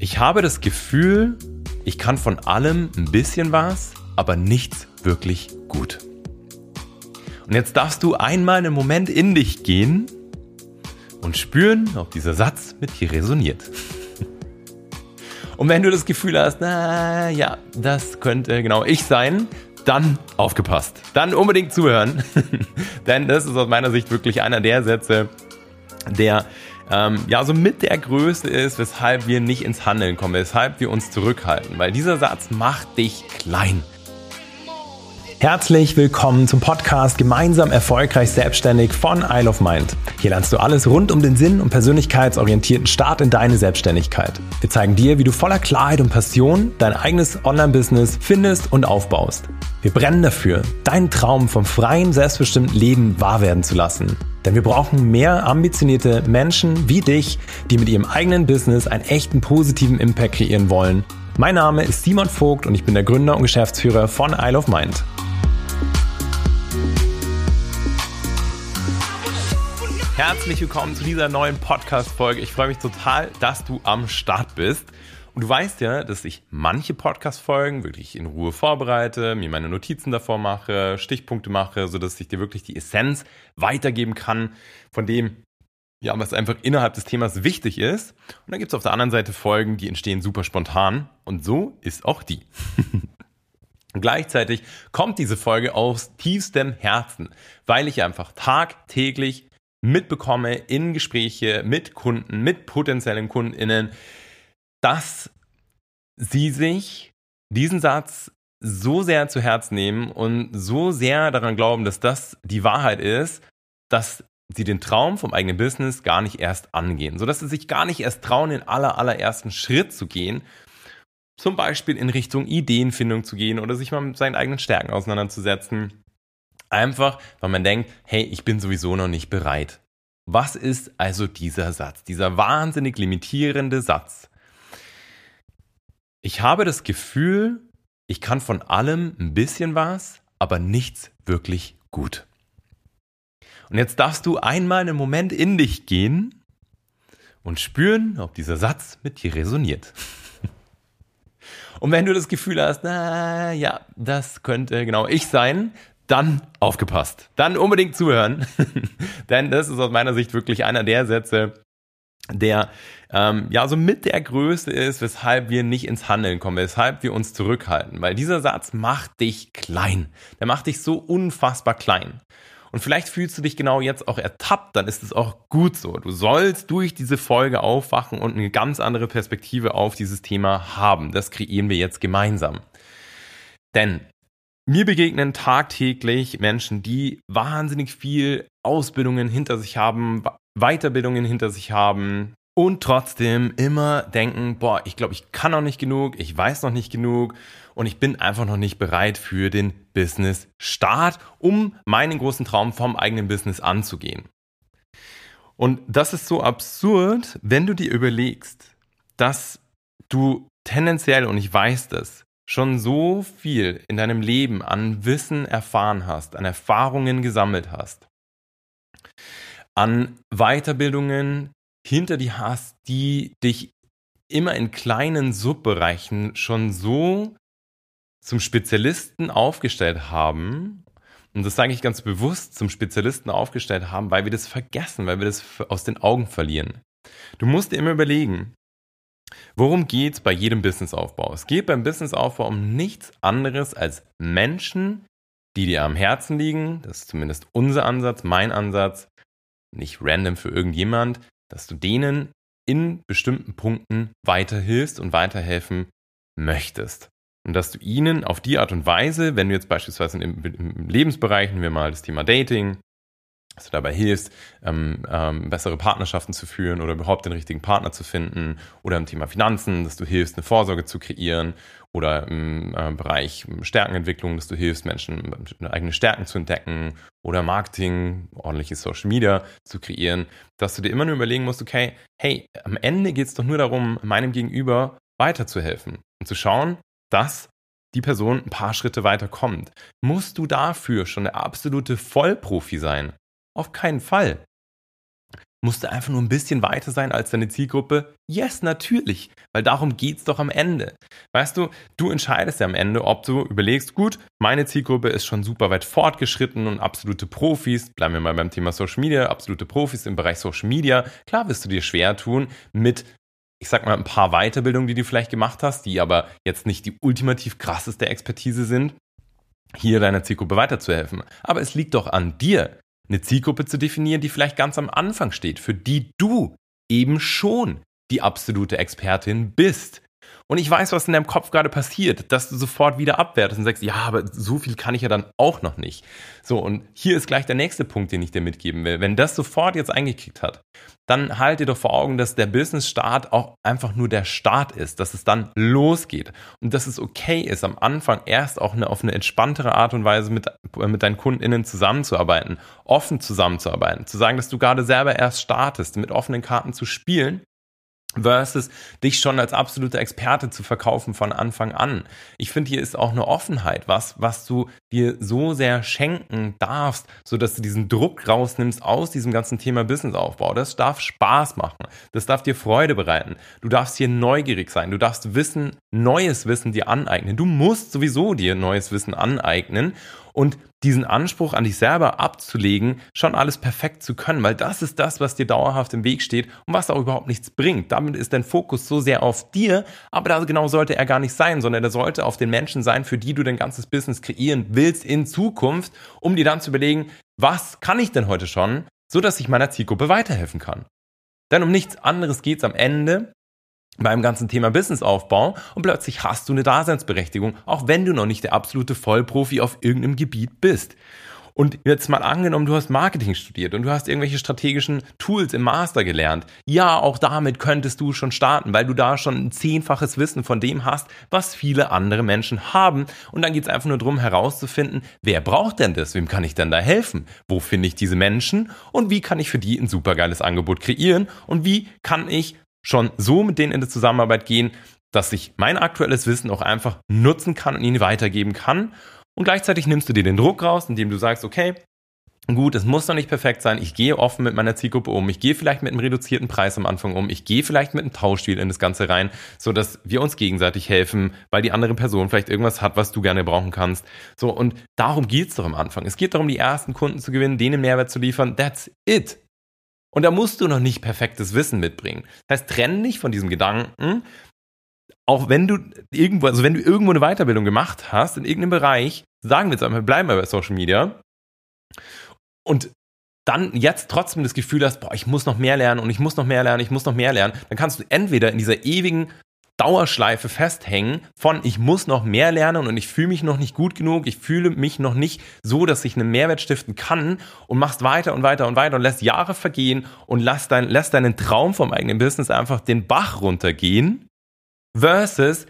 Ich habe das Gefühl, ich kann von allem ein bisschen was, aber nichts wirklich gut. Und jetzt darfst du einmal einen Moment in dich gehen und spüren, ob dieser Satz mit dir resoniert. Und wenn du das Gefühl hast, na ja, das könnte genau ich sein, dann aufgepasst. Dann unbedingt zuhören. Denn das ist aus meiner Sicht wirklich einer der Sätze, der ähm, ja so mit der Größte ist, weshalb wir nicht ins Handeln kommen, weshalb wir uns zurückhalten. Weil dieser Satz macht dich klein. Herzlich willkommen zum Podcast Gemeinsam erfolgreich selbstständig von Isle of Mind. Hier lernst du alles rund um den Sinn und persönlichkeitsorientierten Start in deine Selbstständigkeit. Wir zeigen dir, wie du voller Klarheit und Passion dein eigenes Online-Business findest und aufbaust. Wir brennen dafür, deinen Traum vom freien, selbstbestimmten Leben wahr werden zu lassen. Denn wir brauchen mehr ambitionierte Menschen wie dich, die mit ihrem eigenen Business einen echten positiven Impact kreieren wollen. Mein Name ist Simon Vogt und ich bin der Gründer und Geschäftsführer von Isle of Mind. Herzlich willkommen zu dieser neuen Podcast-Folge. Ich freue mich total, dass du am Start bist. Und du weißt ja, dass ich manche Podcast-Folgen wirklich in Ruhe vorbereite, mir meine Notizen davor mache, Stichpunkte mache, sodass ich dir wirklich die Essenz weitergeben kann von dem, ja, was einfach innerhalb des Themas wichtig ist. Und dann gibt es auf der anderen Seite Folgen, die entstehen super spontan. Und so ist auch die. Gleichzeitig kommt diese Folge aus tiefstem Herzen, weil ich einfach tagtäglich mitbekomme in Gespräche mit Kunden, mit potenziellen KundInnen, dass sie sich diesen Satz so sehr zu Herz nehmen und so sehr daran glauben, dass das die Wahrheit ist, dass sie den Traum vom eigenen Business gar nicht erst angehen, sodass sie sich gar nicht erst trauen, den aller, allerersten Schritt zu gehen, zum Beispiel in Richtung Ideenfindung zu gehen oder sich mal mit seinen eigenen Stärken auseinanderzusetzen Einfach, weil man denkt, hey, ich bin sowieso noch nicht bereit. Was ist also dieser Satz, dieser wahnsinnig limitierende Satz? Ich habe das Gefühl, ich kann von allem ein bisschen was, aber nichts wirklich gut. Und jetzt darfst du einmal einen Moment in dich gehen und spüren, ob dieser Satz mit dir resoniert. Und wenn du das Gefühl hast, na ja, das könnte genau ich sein, dann aufgepasst. Dann unbedingt zuhören. Denn das ist aus meiner Sicht wirklich einer der Sätze, der ähm, ja so mit der Größte ist, weshalb wir nicht ins Handeln kommen, weshalb wir uns zurückhalten. Weil dieser Satz macht dich klein. Der macht dich so unfassbar klein. Und vielleicht fühlst du dich genau jetzt auch ertappt, dann ist es auch gut so. Du sollst durch diese Folge aufwachen und eine ganz andere Perspektive auf dieses Thema haben. Das kreieren wir jetzt gemeinsam. Denn mir begegnen tagtäglich Menschen, die wahnsinnig viel Ausbildungen hinter sich haben, Weiterbildungen hinter sich haben und trotzdem immer denken, boah, ich glaube, ich kann noch nicht genug, ich weiß noch nicht genug und ich bin einfach noch nicht bereit für den Business Start, um meinen großen Traum vom eigenen Business anzugehen. Und das ist so absurd, wenn du dir überlegst, dass du tendenziell, und ich weiß das, schon so viel in deinem Leben an Wissen erfahren hast, an Erfahrungen gesammelt hast, an Weiterbildungen hinter dir hast, die dich immer in kleinen Subbereichen schon so zum Spezialisten aufgestellt haben, und das sage ich ganz bewusst, zum Spezialisten aufgestellt haben, weil wir das vergessen, weil wir das aus den Augen verlieren. Du musst dir immer überlegen, Worum geht es bei jedem Businessaufbau? Es geht beim Businessaufbau um nichts anderes als Menschen, die dir am Herzen liegen. Das ist zumindest unser Ansatz, mein Ansatz. Nicht random für irgendjemand, dass du denen in bestimmten Punkten weiterhilfst und weiterhelfen möchtest. Und dass du ihnen auf die Art und Weise, wenn du jetzt beispielsweise im, im Lebensbereich, nehmen wir mal das Thema Dating, dass du dabei hilfst, ähm, ähm, bessere Partnerschaften zu führen oder überhaupt den richtigen Partner zu finden oder im Thema Finanzen, dass du hilfst, eine Vorsorge zu kreieren oder im äh, Bereich Stärkenentwicklung, dass du hilfst, Menschen eigene Stärken zu entdecken oder Marketing, ordentliches Social Media zu kreieren, dass du dir immer nur überlegen musst, okay, hey, am Ende geht es doch nur darum, meinem Gegenüber weiterzuhelfen und zu schauen, dass die Person ein paar Schritte weiter kommt. Musst du dafür schon der absolute Vollprofi sein? Auf keinen Fall. Musst du einfach nur ein bisschen weiter sein als deine Zielgruppe? Yes, natürlich, weil darum geht's doch am Ende. Weißt du, du entscheidest ja am Ende, ob du überlegst, gut, meine Zielgruppe ist schon super weit fortgeschritten und absolute Profis, bleiben wir mal beim Thema Social Media, absolute Profis im Bereich Social Media. Klar wirst du dir schwer tun mit ich sag mal, ein paar Weiterbildungen, die du vielleicht gemacht hast, die aber jetzt nicht die ultimativ krasseste Expertise sind, hier deiner Zielgruppe weiterzuhelfen. Aber es liegt doch an dir, eine Zielgruppe zu definieren, die vielleicht ganz am Anfang steht, für die du eben schon die absolute Expertin bist. Und ich weiß, was in deinem Kopf gerade passiert, dass du sofort wieder abwertest und sagst, ja, aber so viel kann ich ja dann auch noch nicht. So, und hier ist gleich der nächste Punkt, den ich dir mitgeben will. Wenn das sofort jetzt eingekickt hat, dann halt dir doch vor Augen, dass der Business-Start auch einfach nur der Start ist, dass es dann losgeht und dass es okay ist, am Anfang erst auch eine, auf eine entspanntere Art und Weise mit, mit deinen KundInnen zusammenzuarbeiten, offen zusammenzuarbeiten, zu sagen, dass du gerade selber erst startest, mit offenen Karten zu spielen versus dich schon als absoluter Experte zu verkaufen von Anfang an. Ich finde, hier ist auch eine Offenheit, was, was du dir so sehr schenken darfst, so dass du diesen Druck rausnimmst aus diesem ganzen Thema Businessaufbau. Das darf Spaß machen. Das darf dir Freude bereiten. Du darfst hier neugierig sein. Du darfst Wissen, neues Wissen dir aneignen. Du musst sowieso dir neues Wissen aneignen und diesen Anspruch an dich selber abzulegen, schon alles perfekt zu können, weil das ist das, was dir dauerhaft im Weg steht und was auch überhaupt nichts bringt. Damit ist dein Fokus so sehr auf dir, aber da genau sollte er gar nicht sein, sondern er sollte auf den Menschen sein, für die du dein ganzes Business kreieren willst in Zukunft, um dir dann zu überlegen, was kann ich denn heute schon, so dass ich meiner Zielgruppe weiterhelfen kann. Denn um nichts anderes geht es am Ende beim ganzen Thema Businessaufbau und plötzlich hast du eine Daseinsberechtigung, auch wenn du noch nicht der absolute Vollprofi auf irgendeinem Gebiet bist. Und jetzt mal angenommen, du hast Marketing studiert und du hast irgendwelche strategischen Tools im Master gelernt. Ja, auch damit könntest du schon starten, weil du da schon ein zehnfaches Wissen von dem hast, was viele andere Menschen haben. Und dann geht es einfach nur darum herauszufinden, wer braucht denn das? Wem kann ich denn da helfen? Wo finde ich diese Menschen? Und wie kann ich für die ein supergeiles Angebot kreieren? Und wie kann ich schon so mit denen in die Zusammenarbeit gehen, dass ich mein aktuelles Wissen auch einfach nutzen kann und ihnen weitergeben kann. Und gleichzeitig nimmst du dir den Druck raus, indem du sagst, okay, gut, es muss noch nicht perfekt sein, ich gehe offen mit meiner Zielgruppe um, ich gehe vielleicht mit einem reduzierten Preis am Anfang um, ich gehe vielleicht mit einem Tauschspiel in das Ganze rein, so dass wir uns gegenseitig helfen, weil die andere Person vielleicht irgendwas hat, was du gerne brauchen kannst. So, und darum geht's doch am Anfang. Es geht darum, die ersten Kunden zu gewinnen, denen Mehrwert zu liefern. That's it. Und da musst du noch nicht perfektes Wissen mitbringen. Das heißt, trenn dich von diesem Gedanken, auch wenn du irgendwo, also wenn du irgendwo eine Weiterbildung gemacht hast, in irgendeinem Bereich, sagen wir jetzt einmal, bleiben wir bei Social Media, und dann jetzt trotzdem das Gefühl hast, boah, ich muss noch mehr lernen und ich muss noch mehr lernen, ich muss noch mehr lernen, dann kannst du entweder in dieser ewigen Dauerschleife festhängen von ich muss noch mehr lernen und ich fühle mich noch nicht gut genug, ich fühle mich noch nicht so, dass ich einen Mehrwert stiften kann und machst weiter und weiter und weiter und lässt Jahre vergehen und lässt, dein, lässt deinen Traum vom eigenen Business einfach den Bach runtergehen versus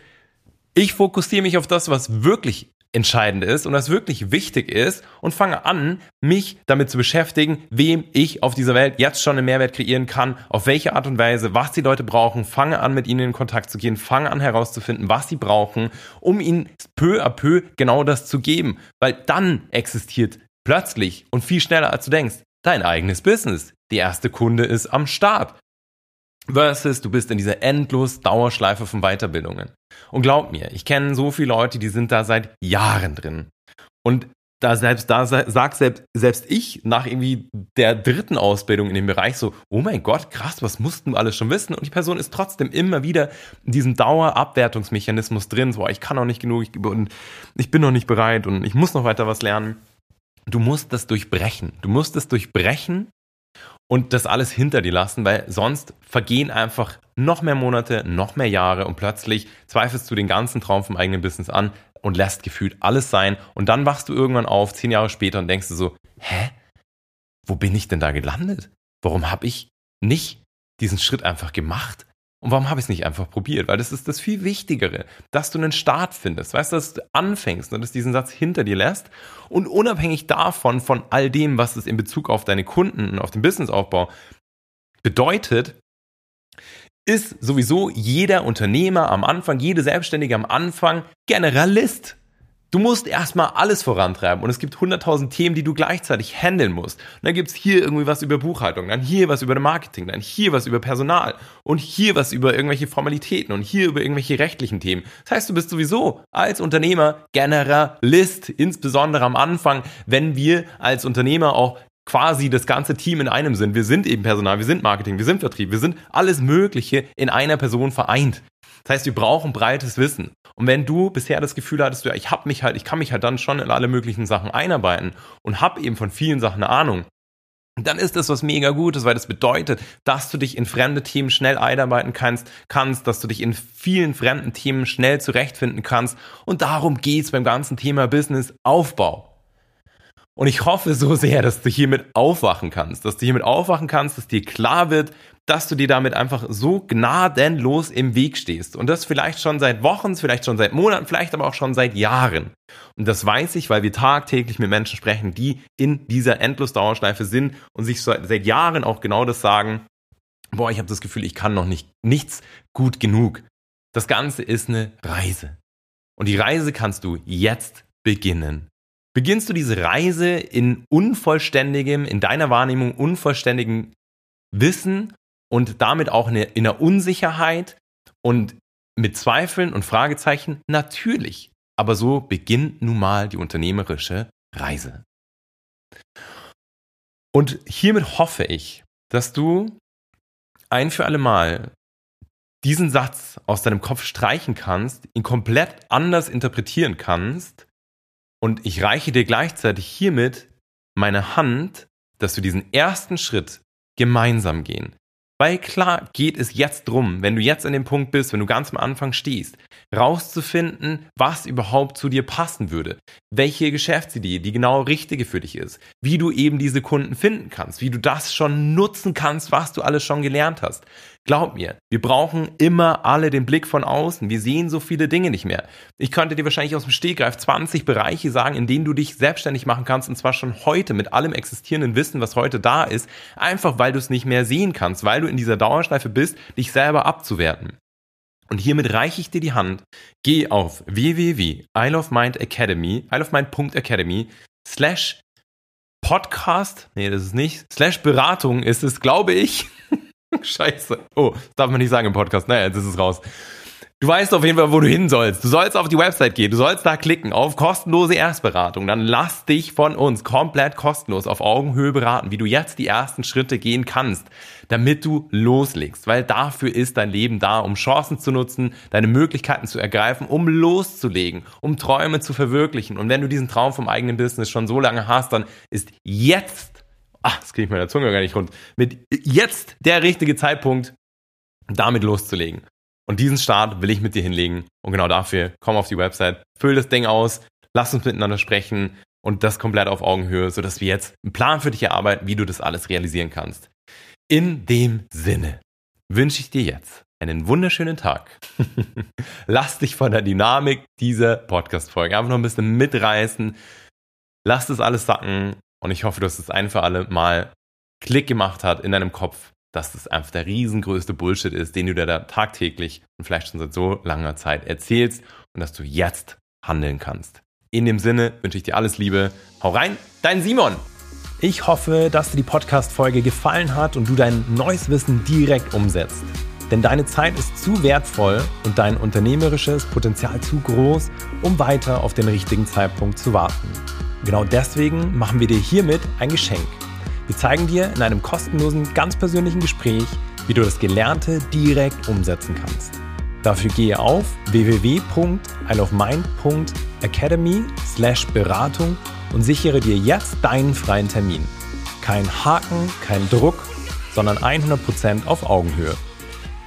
ich fokussiere mich auf das, was wirklich entscheidend ist und was wirklich wichtig ist und fange an, mich damit zu beschäftigen, wem ich auf dieser Welt jetzt schon einen Mehrwert kreieren kann, auf welche Art und Weise, was die Leute brauchen, fange an, mit ihnen in Kontakt zu gehen, fange an herauszufinden, was sie brauchen, um ihnen peu à peu genau das zu geben, weil dann existiert plötzlich und viel schneller als du denkst, dein eigenes Business. Die erste Kunde ist am Start. Versus du bist in dieser endlos Dauerschleife von Weiterbildungen. Und glaub mir, ich kenne so viele Leute, die sind da seit Jahren drin. Und da selbst da sagt selbst, selbst ich nach irgendwie der dritten Ausbildung in dem Bereich so, oh mein Gott, krass, was mussten wir alles schon wissen? Und die Person ist trotzdem immer wieder in diesem Dauerabwertungsmechanismus drin, so, ich kann noch nicht genug ich, und ich bin noch nicht bereit und ich muss noch weiter was lernen. Du musst das durchbrechen. Du musst das durchbrechen und das alles hinter dir lassen, weil sonst vergehen einfach noch mehr Monate, noch mehr Jahre und plötzlich zweifelst du den ganzen Traum vom eigenen Business an und lässt gefühlt alles sein und dann wachst du irgendwann auf, zehn Jahre später und denkst du so, hä? Wo bin ich denn da gelandet? Warum habe ich nicht diesen Schritt einfach gemacht? Und warum habe ich es nicht einfach probiert? Weil das ist das viel Wichtigere, dass du einen Start findest, weißt du, dass du anfängst und dass diesen Satz hinter dir lässt und unabhängig davon, von all dem, was es in Bezug auf deine Kunden und auf den Businessaufbau bedeutet, ist sowieso jeder Unternehmer am Anfang, jede Selbstständige am Anfang Generalist. Du musst erstmal alles vorantreiben und es gibt 100.000 Themen, die du gleichzeitig handeln musst. Und dann gibt's hier irgendwie was über Buchhaltung, dann hier was über Marketing, dann hier was über Personal und hier was über irgendwelche Formalitäten und hier über irgendwelche rechtlichen Themen. Das heißt, du bist sowieso als Unternehmer Generalist, insbesondere am Anfang, wenn wir als Unternehmer auch quasi das ganze Team in einem sind. Wir sind eben Personal, wir sind Marketing, wir sind Vertrieb, wir sind alles Mögliche in einer Person vereint. Das heißt, wir brauchen breites Wissen. Und wenn du bisher das Gefühl hattest, ja, ich habe mich halt, ich kann mich halt dann schon in alle möglichen Sachen einarbeiten und habe eben von vielen Sachen eine Ahnung, dann ist das was mega Gutes, weil das bedeutet, dass du dich in fremde Themen schnell einarbeiten kannst, kannst, dass du dich in vielen fremden Themen schnell zurechtfinden kannst. Und darum geht's beim ganzen Thema Business Aufbau. Und ich hoffe so sehr, dass du hiermit aufwachen kannst, dass du hiermit aufwachen kannst, dass dir klar wird, dass du dir damit einfach so gnadenlos im Weg stehst. Und das vielleicht schon seit Wochen, vielleicht schon seit Monaten, vielleicht aber auch schon seit Jahren. Und das weiß ich, weil wir tagtäglich mit Menschen sprechen, die in dieser Endlosdauerschleife sind und sich seit Jahren auch genau das sagen, boah, ich habe das Gefühl, ich kann noch nicht nichts gut genug. Das Ganze ist eine Reise. Und die Reise kannst du jetzt beginnen. Beginnst du diese Reise in unvollständigem, in deiner Wahrnehmung unvollständigem Wissen und damit auch in einer Unsicherheit und mit Zweifeln und Fragezeichen natürlich. Aber so beginnt nun mal die unternehmerische Reise. Und hiermit hoffe ich, dass du ein für alle Mal diesen Satz aus deinem Kopf streichen kannst, ihn komplett anders interpretieren kannst und ich reiche dir gleichzeitig hiermit meine Hand, dass wir diesen ersten Schritt gemeinsam gehen. Weil klar geht es jetzt drum, wenn du jetzt an dem Punkt bist, wenn du ganz am Anfang stehst, rauszufinden, was überhaupt zu dir passen würde, welche Geschäftsidee die genau richtige für dich ist, wie du eben diese Kunden finden kannst, wie du das schon nutzen kannst, was du alles schon gelernt hast. Glaub mir, wir brauchen immer alle den Blick von außen. Wir sehen so viele Dinge nicht mehr. Ich könnte dir wahrscheinlich aus dem Stegreif 20 Bereiche sagen, in denen du dich selbstständig machen kannst und zwar schon heute mit allem existierenden Wissen, was heute da ist, einfach weil du es nicht mehr sehen kannst, weil du in dieser Dauerschleife bist, dich selber abzuwerten. Und hiermit reiche ich dir die Hand. Geh auf www.isleofmindacademy, isleofmind.academy slash Podcast, nee, das ist nicht, slash Beratung ist es, glaube ich. Scheiße. Oh, das darf man nicht sagen im Podcast. Naja, jetzt ist es raus. Du weißt auf jeden Fall, wo du hin sollst. Du sollst auf die Website gehen. Du sollst da klicken auf kostenlose Erstberatung. Dann lass dich von uns komplett kostenlos auf Augenhöhe beraten, wie du jetzt die ersten Schritte gehen kannst, damit du loslegst. Weil dafür ist dein Leben da, um Chancen zu nutzen, deine Möglichkeiten zu ergreifen, um loszulegen, um Träume zu verwirklichen. Und wenn du diesen Traum vom eigenen Business schon so lange hast, dann ist jetzt ach, das kriege ich meiner Zunge gar nicht rund, mit jetzt der richtige Zeitpunkt, damit loszulegen. Und diesen Start will ich mit dir hinlegen. Und genau dafür komm auf die Website, füll das Ding aus, lass uns miteinander sprechen und das komplett auf Augenhöhe, sodass wir jetzt einen Plan für dich erarbeiten, wie du das alles realisieren kannst. In dem Sinne wünsche ich dir jetzt einen wunderschönen Tag. lass dich von der Dynamik dieser Podcast-Folge einfach noch ein bisschen mitreißen. Lass das alles sacken und ich hoffe, dass es ein für alle Mal Klick gemacht hat in deinem Kopf, dass das einfach der riesengrößte Bullshit ist, den du dir da tagtäglich und vielleicht schon seit so langer Zeit erzählst und dass du jetzt handeln kannst. In dem Sinne wünsche ich dir alles Liebe. Hau rein, dein Simon. Ich hoffe, dass dir die Podcast-Folge gefallen hat und du dein neues Wissen direkt umsetzt. Denn deine Zeit ist zu wertvoll und dein unternehmerisches Potenzial zu groß, um weiter auf den richtigen Zeitpunkt zu warten. Genau deswegen machen wir dir hiermit ein Geschenk. Wir zeigen dir in einem kostenlosen, ganz persönlichen Gespräch, wie du das Gelernte direkt umsetzen kannst. Dafür gehe auf www.isleofmind.academy slash Beratung und sichere dir jetzt deinen freien Termin. Kein Haken, kein Druck, sondern 100% auf Augenhöhe.